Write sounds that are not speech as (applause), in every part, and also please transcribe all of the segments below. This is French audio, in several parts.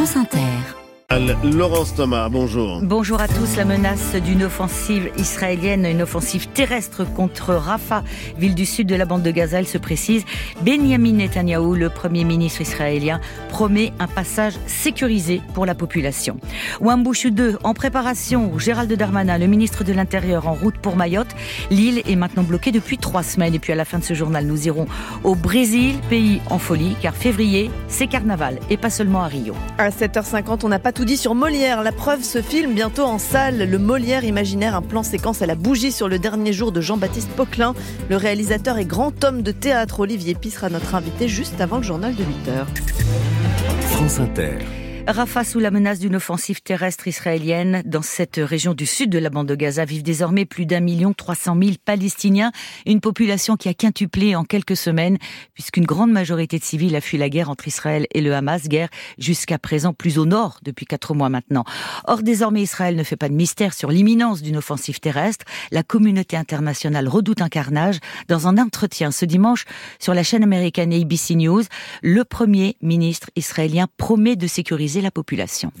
France Inter. Laurence Thomas, bonjour. Bonjour à tous. La menace d'une offensive israélienne, une offensive terrestre contre Rafah, ville du sud de la bande de Gaza, elle se précise. Benjamin Netanyahou, le premier ministre israélien, promet un passage sécurisé pour la population. Wambushu 2 en préparation. Gérald Darmanin, le ministre de l'Intérieur, en route pour Mayotte. L'île est maintenant bloquée depuis trois semaines. Et puis à la fin de ce journal, nous irons au Brésil, pays en folie, car février, c'est carnaval et pas seulement à Rio. À 7h50, on n'a pas tout dit sur Molière. La preuve se filme bientôt en salle. Le Molière imaginaire, un plan séquence à la bougie sur le dernier jour de Jean-Baptiste Poquelin. Le réalisateur et grand homme de théâtre Olivier Pi sera notre invité juste avant le journal de 8h. France Inter. Rafah sous la menace d'une offensive terrestre israélienne. Dans cette région du sud de la bande de Gaza vivent désormais plus d'un million trois cent mille Palestiniens, une population qui a quintuplé en quelques semaines, puisqu'une grande majorité de civils a fui la guerre entre Israël et le Hamas, guerre jusqu'à présent plus au nord depuis quatre mois maintenant. Or, désormais, Israël ne fait pas de mystère sur l'imminence d'une offensive terrestre. La communauté internationale redoute un carnage. Dans un entretien ce dimanche sur la chaîne américaine ABC News, le premier ministre israélien promet de sécuriser la population.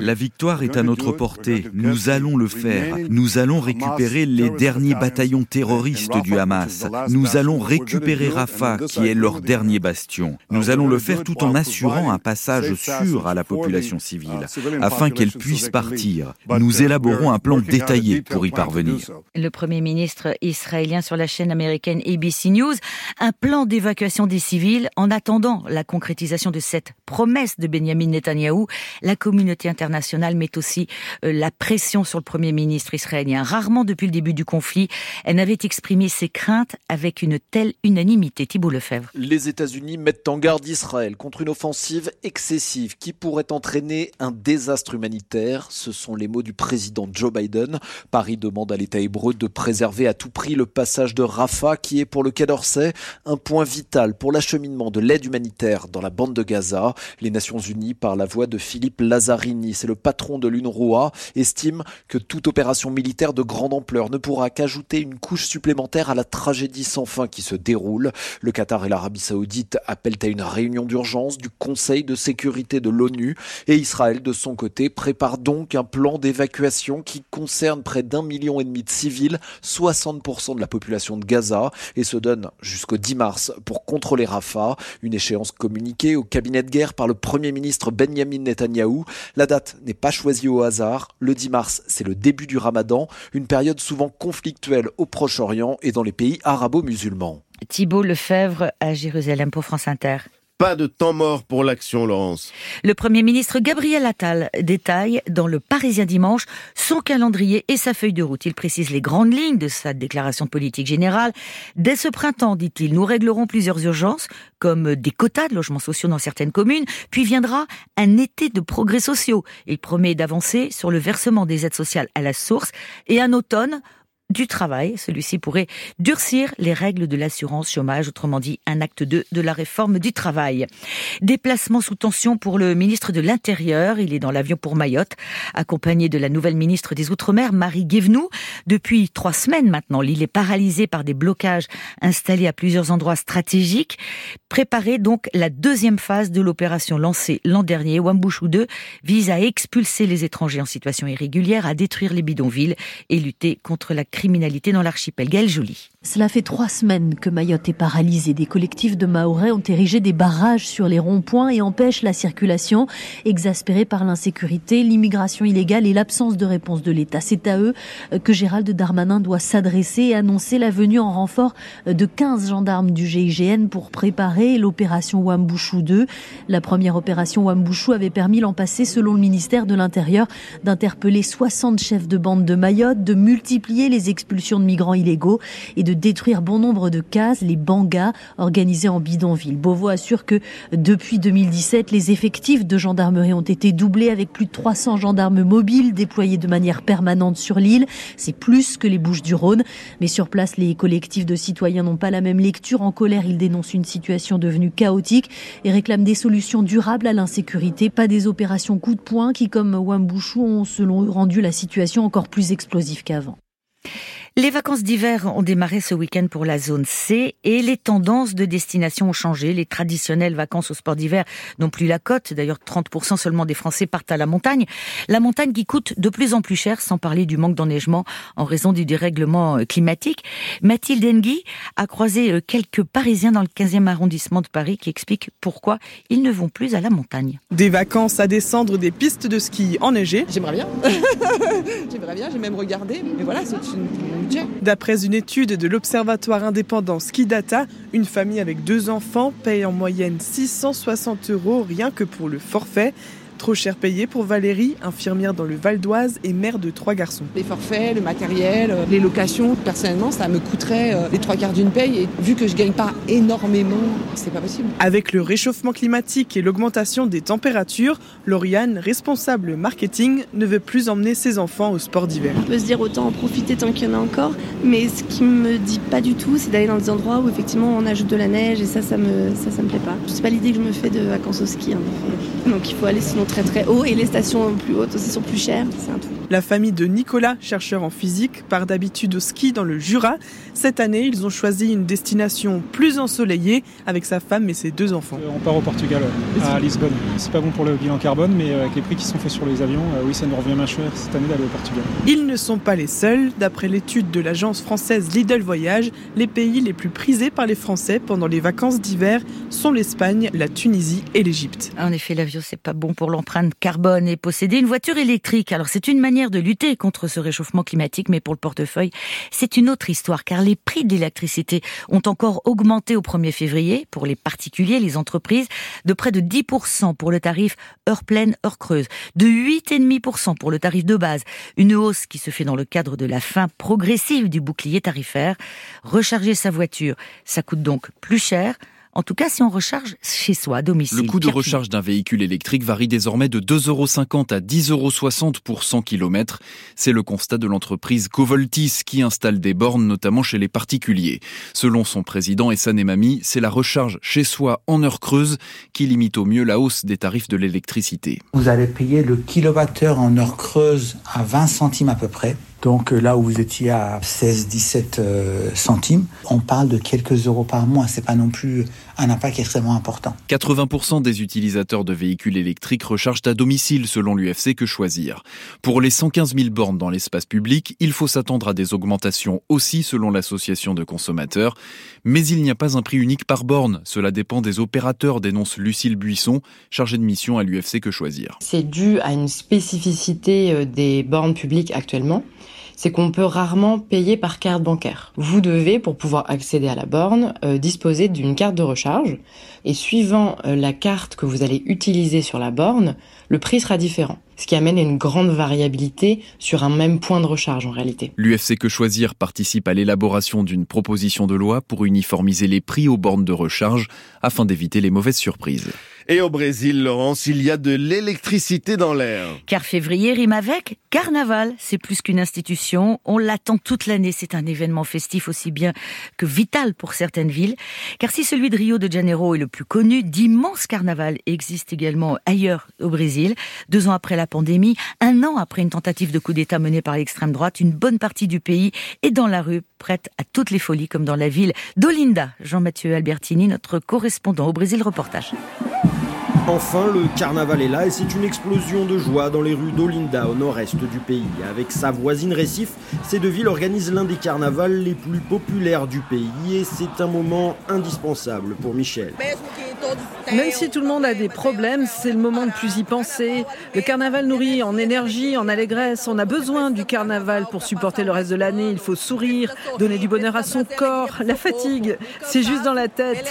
La victoire est à notre portée. Nous allons le faire. Nous allons récupérer les derniers bataillons terroristes du Hamas. Nous allons récupérer Rafah, qui est leur dernier bastion. Nous allons le faire tout en assurant un passage sûr à la population civile, afin qu'elle puisse partir. Nous élaborons un plan détaillé pour y parvenir. Le Premier ministre israélien sur la chaîne américaine ABC News, un plan d'évacuation des civils en attendant la concrétisation de cette promesse de Benjamin Netanyahou. La communauté internationale met aussi euh, la pression sur le Premier ministre israélien. Rarement depuis le début du conflit, elle n'avait exprimé ses craintes avec une telle unanimité. Thibault Lefebvre. Les États-Unis mettent en garde Israël contre une offensive excessive qui pourrait entraîner un désastre humanitaire. Ce sont les mots du président Joe Biden. Paris demande à l'État hébreu de préserver à tout prix le passage de Rafah qui est pour le Quai d'Orsay un point vital pour l'acheminement de l'aide humanitaire dans la bande de Gaza. Les Nations Unies par la voix de Philippe Lazzarini, c'est le patron de l'UNRWA, estime que toute opération militaire de grande ampleur ne pourra qu'ajouter une couche supplémentaire à la tragédie sans fin qui se déroule. Le Qatar et l'Arabie saoudite appellent à une réunion d'urgence du Conseil de sécurité de l'ONU et Israël, de son côté, prépare donc un plan d'évacuation qui concerne près d'un million et demi de civils, 60% de la population de Gaza, et se donne jusqu'au 10 mars pour contrôler Rafah, une échéance communiquée au cabinet de guerre par le Premier ministre Benjamin Netanyahou. La date n'est pas choisie au hasard. Le 10 mars, c'est le début du ramadan, une période souvent conflictuelle au Proche-Orient et dans les pays arabo-musulmans. Thibault Lefebvre à Jérusalem pour France Inter. Pas de temps mort pour l'action, Laurence. Le Premier ministre Gabriel Attal détaille dans le Parisien dimanche son calendrier et sa feuille de route. Il précise les grandes lignes de sa déclaration politique générale. Dès ce printemps, dit-il, nous réglerons plusieurs urgences, comme des quotas de logements sociaux dans certaines communes, puis viendra un été de progrès sociaux. Il promet d'avancer sur le versement des aides sociales à la source et un automne du travail. Celui-ci pourrait durcir les règles de l'assurance chômage, autrement dit un acte 2 de la réforme du travail. Déplacement sous tension pour le ministre de l'Intérieur. Il est dans l'avion pour Mayotte, accompagné de la nouvelle ministre des Outre-mer, Marie Guévenoux. Depuis trois semaines maintenant, l'île est paralysée par des blocages installés à plusieurs endroits stratégiques. Préparer donc la deuxième phase de l'opération lancée l'an dernier, Wambushu 2, vise à expulser les étrangers en situation irrégulière, à détruire les bidonvilles et lutter contre la crise criminalité dans l'archipel. Gaël Jolie. Cela fait trois semaines que Mayotte est paralysée. Des collectifs de Mahorais ont érigé des barrages sur les ronds-points et empêchent la circulation. Exaspérés par l'insécurité, l'immigration illégale et l'absence de réponse de l'État. C'est à eux que Gérald Darmanin doit s'adresser et annoncer la venue en renfort de 15 gendarmes du GIGN pour préparer l'opération Wambouchou 2. La première opération Wambouchou avait permis l'an passé, selon le ministère de l'Intérieur, d'interpeller 60 chefs de bande de Mayotte, de multiplier les expulsions de migrants illégaux et de détruire bon nombre de cases, les bangas organisés en bidonville. Beauvau assure que depuis 2017, les effectifs de gendarmerie ont été doublés avec plus de 300 gendarmes mobiles déployés de manière permanente sur l'île. C'est plus que les Bouches du Rhône. Mais sur place, les collectifs de citoyens n'ont pas la même lecture. En colère, ils dénoncent une situation devenue chaotique et réclament des solutions durables à l'insécurité, pas des opérations coup de poing qui, comme Wambouchou, ont selon eux rendu la situation encore plus explosive qu'avant. Les vacances d'hiver ont démarré ce week-end pour la zone C et les tendances de destination ont changé. Les traditionnelles vacances au sport d'hiver n'ont plus la cote. D'ailleurs, 30% seulement des Français partent à la montagne. La montagne qui coûte de plus en plus cher, sans parler du manque d'enneigement en raison du dérèglement euh, climatique. Mathilde Engui a croisé euh, quelques Parisiens dans le 15e arrondissement de Paris qui expliquent pourquoi ils ne vont plus à la montagne. Des vacances à descendre des pistes de ski enneigées. J'aimerais bien. (laughs) J'aimerais bien, j'ai même regardé. Mais voilà, c'est une D'après une étude de l'Observatoire indépendant Ski Data, une famille avec deux enfants paye en moyenne 660 euros rien que pour le forfait. Trop cher payé pour Valérie, infirmière dans le Val d'Oise et mère de trois garçons. Les forfaits, le matériel, euh, les locations, personnellement, ça me coûterait euh, les trois quarts d'une paye. Et vu que je gagne pas énormément, c'est pas possible. Avec le réchauffement climatique et l'augmentation des températures, Lauriane, responsable marketing, ne veut plus emmener ses enfants au sport d'hiver. On peut se dire autant en profiter tant qu'il y en a encore, mais ce qui me dit pas du tout, c'est d'aller dans des endroits où effectivement on ajoute de la neige et ça, ça me, ça, ça me plaît pas. C'est pas l'idée que je me fais de vacances au ski. Donc il faut aller sinon très très haut et les stations plus hautes aussi sont plus chères. C'est un tout. La famille de Nicolas, chercheur en physique, part d'habitude au ski dans le Jura. Cette année, ils ont choisi une destination plus ensoleillée avec sa femme et ses deux enfants. Euh, on part au Portugal, à Lisbonne. C'est pas bon pour le bilan carbone, mais euh, avec les prix qui sont faits sur les avions, euh, oui, ça nous revient moins cher cette année d'aller au Portugal. Ils ne sont pas les seuls. D'après l'étude de l'agence française Lidl Voyage, les pays les plus prisés par les Français pendant les vacances d'hiver sont l'Espagne, la Tunisie et l'Égypte. En effet, l'avion, c'est pas bon pour l'empreinte carbone et posséder une voiture électrique. Alors, c'est une manière de lutter contre ce réchauffement climatique, mais pour le portefeuille, c'est une autre histoire, car les prix de l'électricité ont encore augmenté au 1er février pour les particuliers, les entreprises, de près de 10% pour le tarif heure pleine, heure creuse, de 8,5% pour le tarif de base, une hausse qui se fait dans le cadre de la fin progressive du bouclier tarifaire. Recharger sa voiture, ça coûte donc plus cher en tout cas, si on recharge chez soi, à domicile. Le coût de recharge d'un véhicule électrique varie désormais de 2,50 euros à 10,60 euros pour 100 km. C'est le constat de l'entreprise Covoltis qui installe des bornes, notamment chez les particuliers. Selon son président et Mamie, c'est la recharge chez soi en heure creuse qui limite au mieux la hausse des tarifs de l'électricité. Vous allez payer le kilowattheure en heure creuse à 20 centimes à peu près. Donc euh, là où vous étiez à 16-17 euh, centimes, on parle de quelques euros par mois. C'est pas non plus un impact extrêmement important. 80% des utilisateurs de véhicules électriques rechargent à domicile selon l'UFC Que Choisir. Pour les 115 000 bornes dans l'espace public, il faut s'attendre à des augmentations aussi selon l'association de consommateurs. Mais il n'y a pas un prix unique par borne. Cela dépend des opérateurs, dénonce Lucille Buisson, chargée de mission à l'UFC Que Choisir. C'est dû à une spécificité euh, des bornes publiques actuellement c'est qu'on peut rarement payer par carte bancaire. Vous devez, pour pouvoir accéder à la borne, euh, disposer d'une carte de recharge. Et suivant euh, la carte que vous allez utiliser sur la borne, le prix sera différent. Ce qui amène à une grande variabilité sur un même point de recharge en réalité. L'UFC Que Choisir participe à l'élaboration d'une proposition de loi pour uniformiser les prix aux bornes de recharge afin d'éviter les mauvaises surprises. Et au Brésil, Laurence, il y a de l'électricité dans l'air. Car février rime avec carnaval. C'est plus qu'une institution. On l'attend toute l'année. C'est un événement festif aussi bien que vital pour certaines villes. Car si celui de Rio de Janeiro est le plus connu, d'immenses carnavals existent également ailleurs au Brésil. Deux ans après la pandémie, un an après une tentative de coup d'État menée par l'extrême droite, une bonne partie du pays est dans la rue, prête à toutes les folies, comme dans la ville d'Olinda. Jean-Mathieu Albertini, notre correspondant au Brésil, reportage. Enfin, le carnaval est là et c'est une explosion de joie dans les rues d'Olinda au nord-est du pays. Avec sa voisine Récif, ces deux villes organisent l'un des carnavals les plus populaires du pays et c'est un moment indispensable pour Michel. Même si tout le monde a des problèmes, c'est le moment de plus y penser. Le carnaval nourrit en énergie, en allégresse. On a besoin du carnaval pour supporter le reste de l'année. Il faut sourire, donner du bonheur à son corps. La fatigue, c'est juste dans la tête.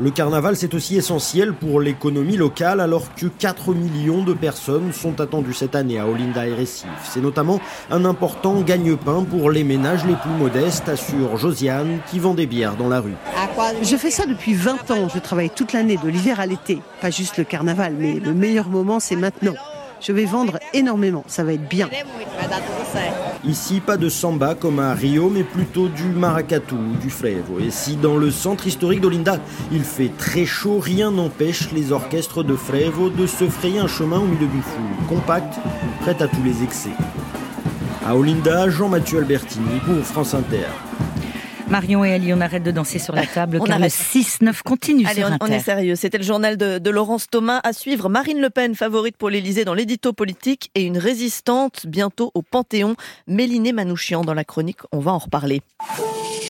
Le carnaval, c'est aussi essentiel pour l'économie locale alors que 4 millions de personnes sont attendues cette année à Olinda et Recife. C'est notamment un important gagne-pain pour les ménages les plus modestes, assure Josiane qui vend des bières dans la rue. Je fais ça depuis 20 ans. Je travaille toute l'année, de l'hiver à l'été. Pas juste le carnaval, mais le meilleur moment, c'est maintenant. Je vais vendre énormément, ça va être bien. Ici, pas de samba comme à Rio, mais plutôt du maracatu ou du frevo. Et si dans le centre historique d'Olinda, il fait très chaud, rien n'empêche les orchestres de frevo de se frayer un chemin au milieu d'une foule compacte, prête à tous les excès. À Olinda, Jean-Mathieu Albertini pour France Inter. Marion et Ali, on arrête de danser sur la (laughs) table car le 6-9 continue Allez, sur on, on est sérieux. C'était le journal de, de Laurence Thomas à suivre. Marine Le Pen, favorite pour l'Elysée dans l'édito politique et une résistante bientôt au Panthéon. Mélinée Manouchian dans la chronique. On va en reparler.